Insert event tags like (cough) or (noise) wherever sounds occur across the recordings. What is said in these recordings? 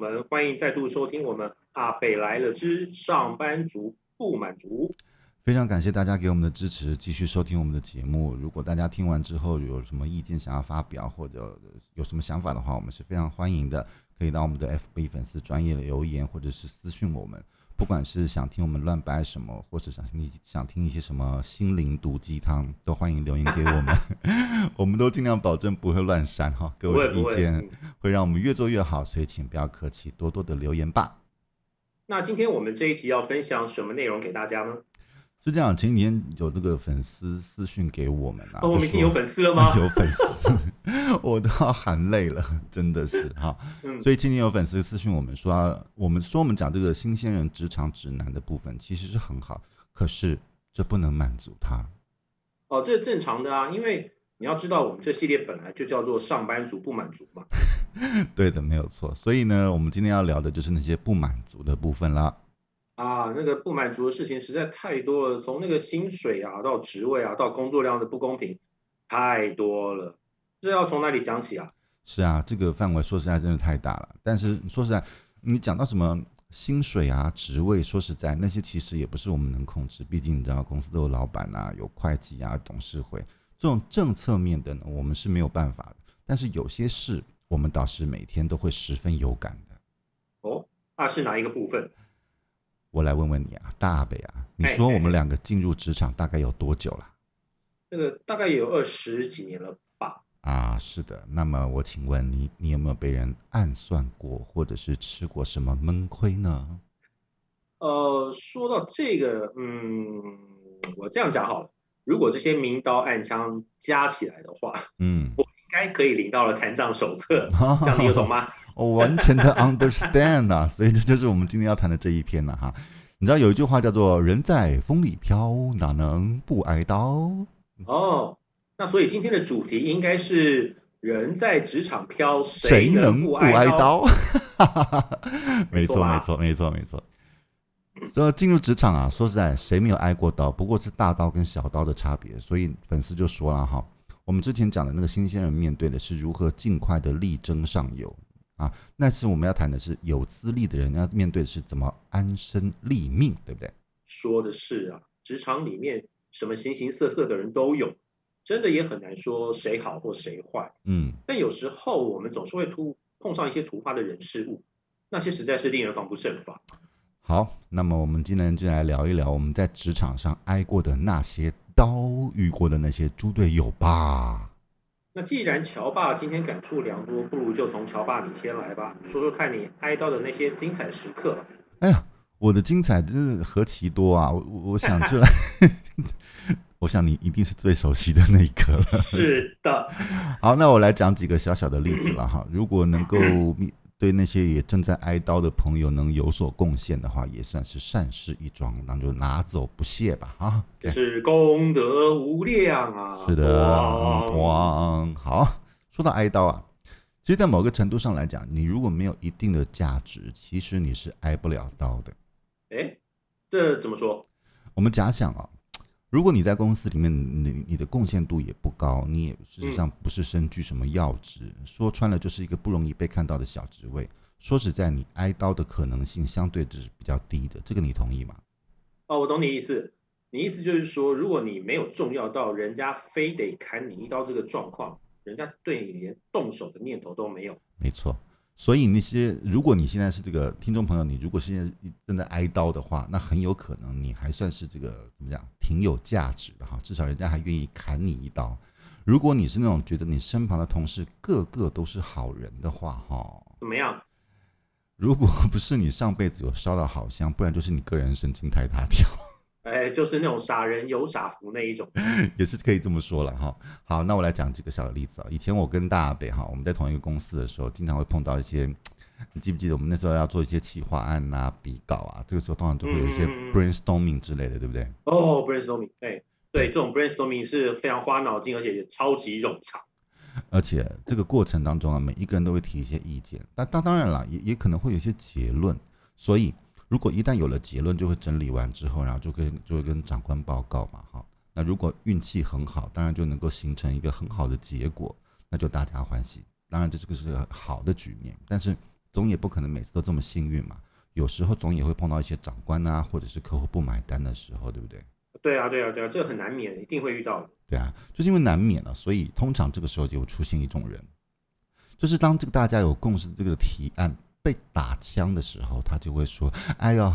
我们，欢迎再度收听我们阿北来了之上班族不满足。非常感谢大家给我们的支持，继续收听我们的节目。如果大家听完之后有什么意见想要发表，或者有什么想法的话，我们是非常欢迎的，可以到我们的 FB 粉丝专业的留言，或者是私信我们。不管是想听我们乱掰什么，或是想听想听一些什么心灵毒鸡汤，都欢迎留言给我们，(laughs) 我们都尽量保证不会乱删哈。各位的意见会让我们越做越好，所以请不要客气，多多的留言吧。那今天我们这一集要分享什么内容给大家呢？是这样，前几天有这个粉丝私讯给我们啊，哦、我们已经有粉丝了吗？(laughs) 有粉丝，(laughs) 我都要含泪了，真的是哈。嗯、所以今天有粉丝私信我们说，我们说我们讲这个新鲜人职场指南的部分其实是很好，可是这不能满足他。哦，这是正常的啊，因为你要知道，我们这系列本来就叫做上班族不满足嘛。(laughs) 对的，没有错。所以呢，我们今天要聊的就是那些不满足的部分了。啊，那个不满足的事情实在太多了，从那个薪水啊，到职位啊，到工作量的不公平，太多了。这要从哪里讲起啊？是啊，这个范围说实在真的太大了。但是说实在，你讲到什么薪水啊、职位，说实在，那些其实也不是我们能控制。毕竟你知道，公司都有老板啊，有会计啊，董事会这种政策面的呢，我们是没有办法的。但是有些事，我们倒是每天都会十分有感的。哦，那是哪一个部分？我来问问你啊，大北啊，你说我们两个进入职场大概有多久了？这个大概有二十几年了吧？啊，是的。那么我请问你，你有没有被人暗算过，或者是吃过什么闷亏呢？呃，说到这个，嗯，我这样讲好了，如果这些明刀暗枪加起来的话，嗯，我应该可以领到了残障手册，(laughs) 这样你有懂吗？我完全的 understand 啊，所以这就是我们今天要谈的这一篇了哈。你知道有一句话叫做“人在风里飘，哪能不挨刀”？哦，那所以今天的主题应该是“人在职场飘，谁能不挨刀 (laughs) ”？没错，没错，没错，没错。这、嗯、进入职场啊，说实在，谁没有挨过刀？不过是大刀跟小刀的差别。所以粉丝就说了哈，我们之前讲的那个新鲜人面对的是如何尽快的力争上游。啊，那是我们要谈的是有资历的人要面对的是怎么安身立命，对不对？说的是啊，职场里面什么形形色色的人都有，真的也很难说谁好或谁坏。嗯，但有时候我们总是会突碰上一些突发的人事物，那些实在是令人防不胜防。好，那么我们今天就来聊一聊我们在职场上挨过的那些刀，遇过的那些猪队友吧。那既然乔爸今天感触良多，不如就从乔爸你先来吧，说说看你挨刀的那些精彩时刻吧。哎呀，我的精彩真是何其多啊！我我想出来，我想你一定是最熟悉的那一个了。(laughs) 是的。(laughs) 好，那我来讲几个小小的例子了哈。如果能够对那些也正在挨刀的朋友能有所贡献的话，也算是善事一桩，那就拿走不谢吧，啊！是功德无量啊！是的，哇，好，说到挨刀啊，其实，在某个程度上来讲，你如果没有一定的价值，其实你是挨不了刀的。哎，这怎么说？我们假想啊。如果你在公司里面，你你的贡献度也不高，你也事实际上不是身居什么要职，嗯、说穿了就是一个不容易被看到的小职位。说实在，你挨刀的可能性相对是比较低的，这个你同意吗？哦，我懂你意思。你意思就是说，如果你没有重要到人家非得砍你一刀这个状况，人家对你连动手的念头都没有。没错。所以那些，如果你现在是这个听众朋友，你如果现在正在挨刀的话，那很有可能你还算是这个怎么讲，挺有价值的哈，至少人家还愿意砍你一刀。如果你是那种觉得你身旁的同事个个都是好人的话，哈，怎么样？如果不是你上辈子有烧到好香，不然就是你个人神经太大条。哎，就是那种傻人有傻福那一种，(laughs) 也是可以这么说了哈。好，那我来讲几个小的例子啊。以前我跟大北哈，我们在同一个公司的时候，经常会碰到一些，你记不记得我们那时候要做一些企划案啊、比稿啊，这个时候通常都会有一些 brainstorming 之类的，对不对？哦，brainstorming，哎，对，这种 brainstorming 是非常花脑筋，而且也超级冗长。而且这个过程当中啊，每一个人都会提一些意见，但当当然了，也也可能会有一些结论，所以。如果一旦有了结论，就会整理完之后，然后就跟就会跟长官报告嘛，哈。那如果运气很好，当然就能够形成一个很好的结果，那就大家欢喜。当然这这个是好的局面，但是总也不可能每次都这么幸运嘛。有时候总也会碰到一些长官啊，或者是客户不买单的时候，对不对？对啊，对啊，对啊，这个很难免，一定会遇到的。对啊，就是因为难免了，所以通常这个时候就会出现一种人，就是当这个大家有共识这个提案被打枪的时候，他就会说：“哎呦，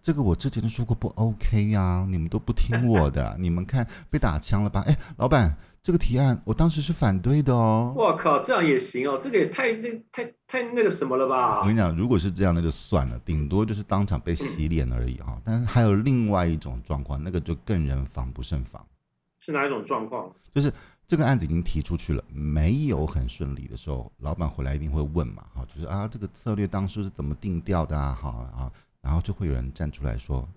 这个我之前都说过不 OK 呀，啊，你们都不听我的，(laughs) 你们看被打枪了吧？哎，老板。”这个提案我当时是反对的哦。我靠，这样也行哦？这个也太那太太那个什么了吧？我跟你讲，如果是这样，那就算了，顶多就是当场被洗脸而已哈、嗯。但是还有另外一种状况，那个就更人防不胜防。是哪一种状况？就是这个案子已经提出去了，没有很顺利的时候，老板回来一定会问嘛，哈，就是啊，这个策略当初是怎么定调的啊？好啊，然后就会有人站出来说，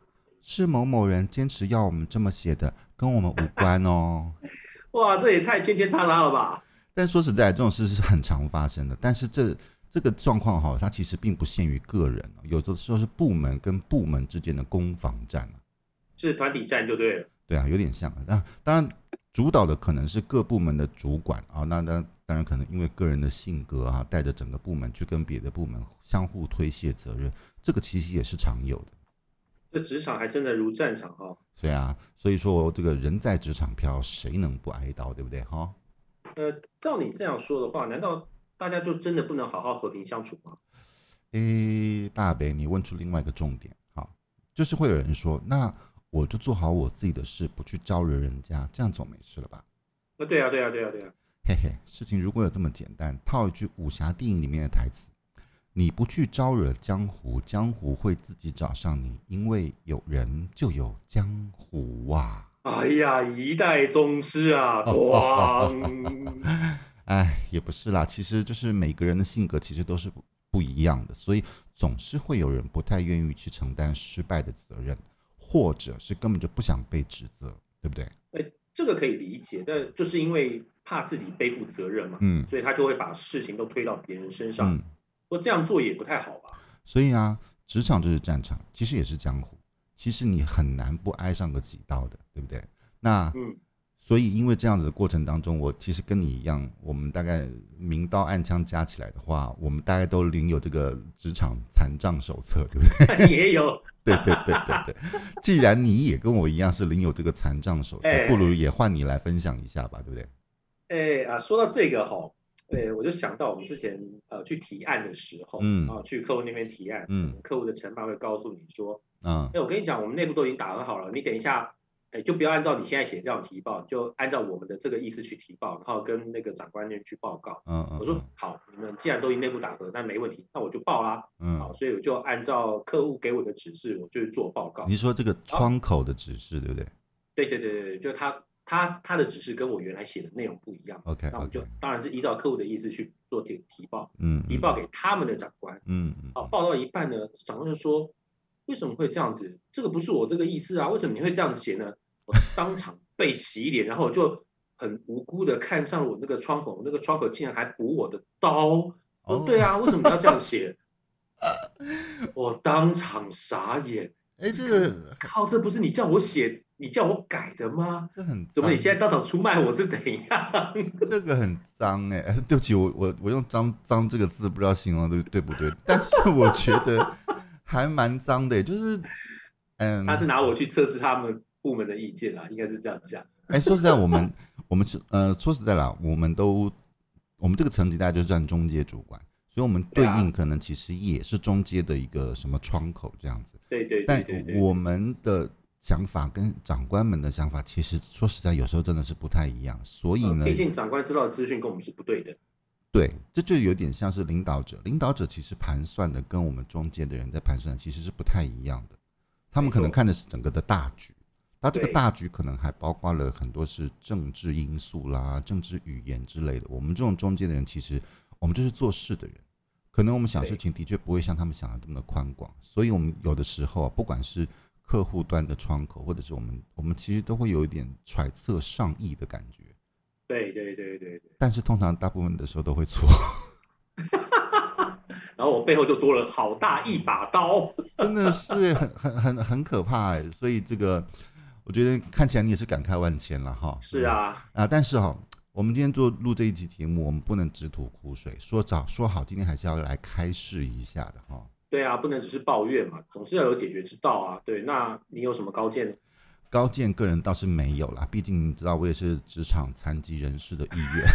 是某某人坚持要我们这么写的，跟我们无关哦。(laughs) 哇，这也太圈圈叉叉了吧！但说实在，这种事是很常发生的。但是这这个状况哈，它其实并不限于个人，有的时候是部门跟部门之间的攻防战，是团体战就对了。对啊，有点像。那当然，主导的可能是各部门的主管啊。那那当然可能因为个人的性格啊，带着整个部门去跟别的部门相互推卸责任，这个其实也是常有的。这职场还真的如战场哈。对啊，所以说这个人在职场飘，谁能不挨刀，对不对哈？呃，照你这样说的话，难道大家就真的不能好好和平相处吗？诶，大北，你问出另外一个重点，好，就是会有人说，那我就做好我自己的事，不去招惹人家，这样总没事了吧？啊，对啊，对啊，对啊，对啊。嘿嘿，事情如果有这么简单，套一句武侠电影里面的台词。你不去招惹江湖，江湖会自己找上你，因为有人就有江湖啊！哎呀，一代宗师啊，(laughs) 咣！(laughs) 哎，也不是啦，其实就是每个人的性格其实都是不不一样的，所以总是会有人不太愿意去承担失败的责任，或者是根本就不想被指责，对不对？哎，这个可以理解，但就是因为怕自己背负责任嘛，嗯，所以他就会把事情都推到别人身上。嗯说这样做也不太好吧？所以啊，职场就是战场，其实也是江湖。其实你很难不挨上个几刀的，对不对？那嗯，所以因为这样子的过程当中，我其实跟你一样，我们大概明刀暗枪加起来的话，我们大概都领有这个职场残障手册，对不对？(laughs) 也有。对对对对对。既然你也跟我一样是领有这个残障手册，欸，不如也换你来分享一下吧，对不对？哎啊，说到这个哈。对，我就想到我们之前呃去提案的时候，嗯，啊去客户那边提案，嗯，客户的承办会告诉你说，嗯，哎，我跟你讲，我们内部都已经打合好了，你等一下，哎，就不要按照你现在写这样提报，就按照我们的这个意思去提报，然后跟那个长官那边去报告。嗯嗯，我说好，你们既然都已经内部打合，那没问题，那我就报啦。嗯，好，所以我就按照客户给我的指示，我就去做报告。你说这个窗口的指示对不对？对对对对，就他。他他的指示跟我原来写的内容不一样，OK，那我就当然是依照客户的意思去做提提报，嗯，提报给他们的长官，嗯嗯，好，报到一半呢，长官就说，为什么会这样子？这个不是我这个意思啊，为什么你会这样子写呢？我当场被洗脸，然后我就很无辜的看上我那个窗口，那个窗口竟然还补我的刀，哦，对啊，为什么要这样写？我当场傻眼，哎，这个靠，这不是你叫我写。你叫我改的吗？这很怎么？你现在当场出卖我是怎样？这个很脏哎、欸！对不起，我我我用脏脏这个字不知道形容对对不对？但是我觉得还蛮脏的、欸，就是嗯，他是拿我去测试他们部门的意见啦，应该是这样讲。哎、欸，说实在，我们我们是呃，说实在啦，我们都我们这个层级大家就算中介主管，所以我们对应可能其实也是中介的一个什么窗口这样子。对对对，对，但我们的。想法跟长官们的想法，其实说实在，有时候真的是不太一样。所以呢，毕竟长官知道的资讯跟我们是不对的。对，这就有点像是领导者，领导者其实盘算的跟我们中间的人在盘算其实是不太一样的。他们可能看的是整个的大局，他这个大局可能还包括了很多是政治因素啦、政治语言之类的。我们这种中间的人，其实我们就是做事的人，可能我们想事情的确不会像他们想的这么的宽广。所以，我们有的时候啊，不管是客户端的窗口，或者是我们，我们其实都会有一点揣测上意的感觉。对对对对对。但是通常大部分的时候都会错。(laughs) 然后我背后就多了好大一把刀，真的是很很很很可怕哎。所以这个，我觉得看起来你也是感慨万千了哈。是啊。啊，但是哈，我们今天做录这一集节目，我们不能只吐苦水，说早说好，今天还是要来开示一下的哈。对啊，不能只是抱怨嘛，总是要有解决之道啊。对，那你有什么高见？高见个人倒是没有啦，毕竟你知道我也是职场残疾人士的意愿。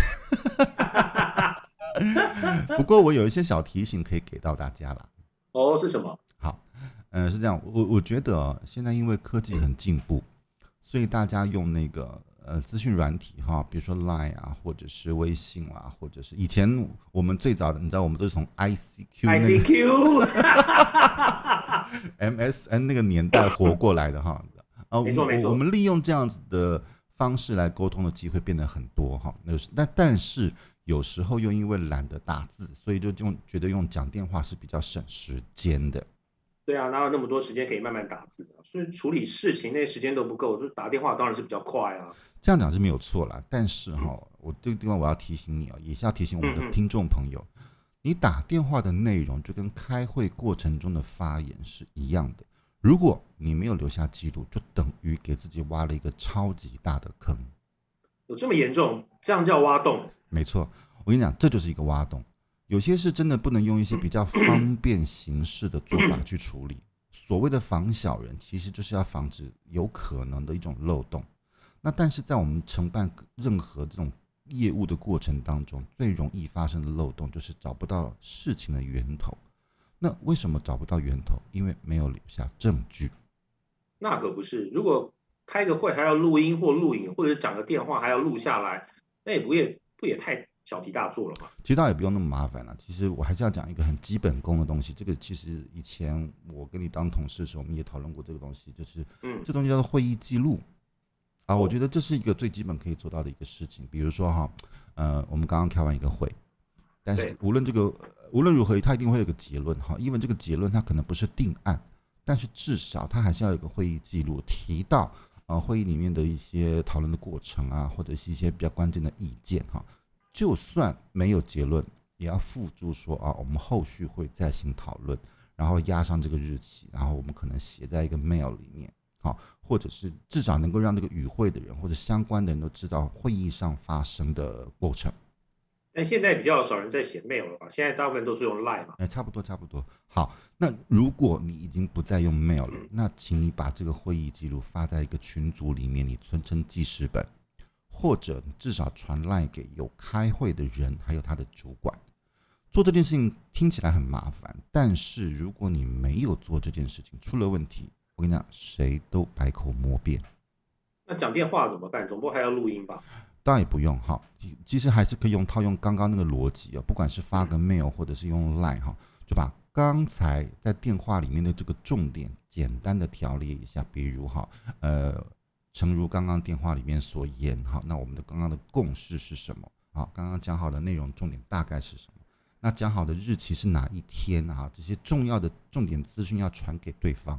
(laughs) 不过我有一些小提醒可以给到大家啦。哦，是什么？好，嗯、呃，是这样，我我觉得现在因为科技很进步，所以大家用那个。呃，资讯软体哈，比如说 Line 啊，或者是微信啦、啊，或者是以前我们最早的，你知道，我们都是从 ICQ、那个、(laughs) ICQ、MSN 那个年代活过来的哈。啊，没错没错。我们利用这样子的方式来沟通的机会变得很多哈。那是，但但是有时候又因为懒得打字，所以就用觉得用讲电话是比较省时间的。对啊，哪有那么多时间可以慢慢打字的？所以处理事情那时间都不够，就打电话当然是比较快啊。这样讲是没有错啦，但是哈，我这个地方我要提醒你啊，也是要提醒我们的听众朋友，你打电话的内容就跟开会过程中的发言是一样的。如果你没有留下记录，就等于给自己挖了一个超级大的坑。有这么严重？这样叫挖洞？没错，我跟你讲，这就是一个挖洞。有些是真的不能用一些比较 (clears throat) 方便形式的做法去处理。所谓的防小人，其实就是要防止有可能的一种漏洞。那但是在我们承办任何这种业务的过程当中，最容易发生的漏洞就是找不到事情的源头。那为什么找不到源头？因为没有留下证据。那可不是，如果开个会还要录音或录影，或者讲个电话还要录下来，那也不也不也太小题大做了嘛？其实倒也不用那么麻烦了。其实我还是要讲一个很基本功的东西。这个其实以前我跟你当同事的时候，我们也讨论过这个东西，就是嗯，这东西叫做会议记录。啊，我觉得这是一个最基本可以做到的一个事情。比如说哈，呃，我们刚刚开完一个会，但是无论这个无论如何，它一定会有个结论哈。因为这个结论它可能不是定案，但是至少它还是要有个会议记录，提到啊会议里面的一些讨论的过程啊，或者是一些比较关键的意见哈。就算没有结论，也要付诸说啊，我们后续会再行讨论，然后压上这个日期，然后我们可能写在一个 mail 里面。好，或者是至少能够让这个与会的人或者相关的人都知道会议上发生的过程。但现在比较少人在写 mail 了吧？现在大部分都是用 line 嘛。哎，差不多差不多。好，那如果你已经不再用 mail 了，那请你把这个会议记录发在一个群组里面，你存成记事本，或者至少传 line 给有开会的人，还有他的主管。做这件事情听起来很麻烦，但是如果你没有做这件事情，出了问题。我跟你讲，谁都百口莫辩。那讲电话怎么办？总不还要录音吧？当然也不用哈，其实还是可以用套用刚刚那个逻辑啊，不管是发个 mail 或者是用 line 哈，就把刚才在电话里面的这个重点简单的条列一下。比如哈，呃，诚如刚刚电话里面所言哈，那我们的刚刚的共识是什么？好，刚刚讲好的内容重点大概是什么？那讲好的日期是哪一天啊？这些重要的重点资讯要传给对方。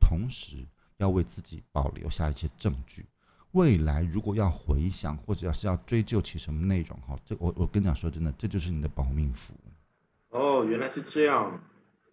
同时要为自己保留下一些证据，未来如果要回想或者要是要追究起什么内容哈，这我我跟你讲说真的，这就是你的保命符。哦，原来是这样，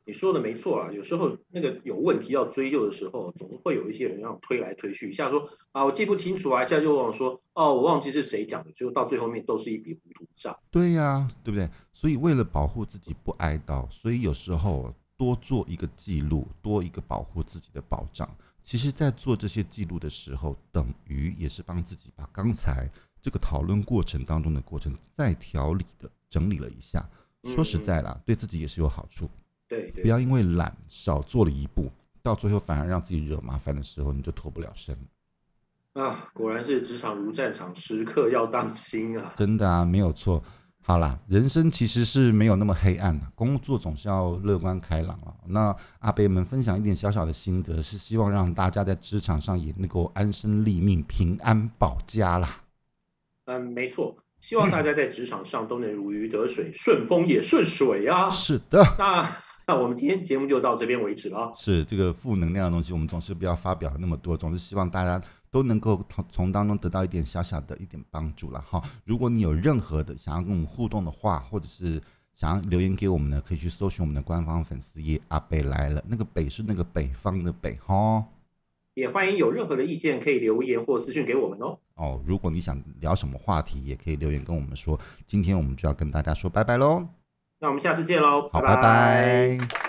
你说的没错啊。有时候那个有问题要追究的时候，总会有一些人要推来推去，一下说啊我记不清楚啊，一下就忘了说哦我忘记是谁讲的，最后到最后面都是一笔糊涂账。对呀、啊，对不对？所以为了保护自己不挨刀，所以有时候。多做一个记录，多一个保护自己的保障。其实，在做这些记录的时候，等于也是帮自己把刚才这个讨论过程当中的过程再条理的整理了一下。说实在啦，对自己也是有好处。对，对，不要因为懒少做了一步，到最后反而让自己惹麻烦的时候，你就脱不了身。啊，果然是职场如战场，时刻要当心啊！真的啊，没有错。好啦，人生其实是没有那么黑暗的，工作总是要乐观开朗啊。那阿贝们分享一点小小的心得，是希望让大家在职场上也能够安身立命、平安保家啦。嗯，没错，希望大家在职场上都能如鱼得水，顺风也顺水啊。是的，那那我们今天节目就到这边为止了。是这个负能量的东西，我们总是不要发表那么多，总是希望大家都能够从从当中得到一点小小的一点帮助了哈。如果你有任何的想要跟我们互动的话，或者是想要留言给我们的，可以去搜寻我们的官方粉丝页“阿北来了”，那个北是那个北方的北哈。也欢迎有任何的意见可以留言或私讯给我们哦。哦，如果你想聊什么话题，也可以留言跟我们说。今天我们就要跟大家说拜拜喽。那我们下次见喽！好，拜拜。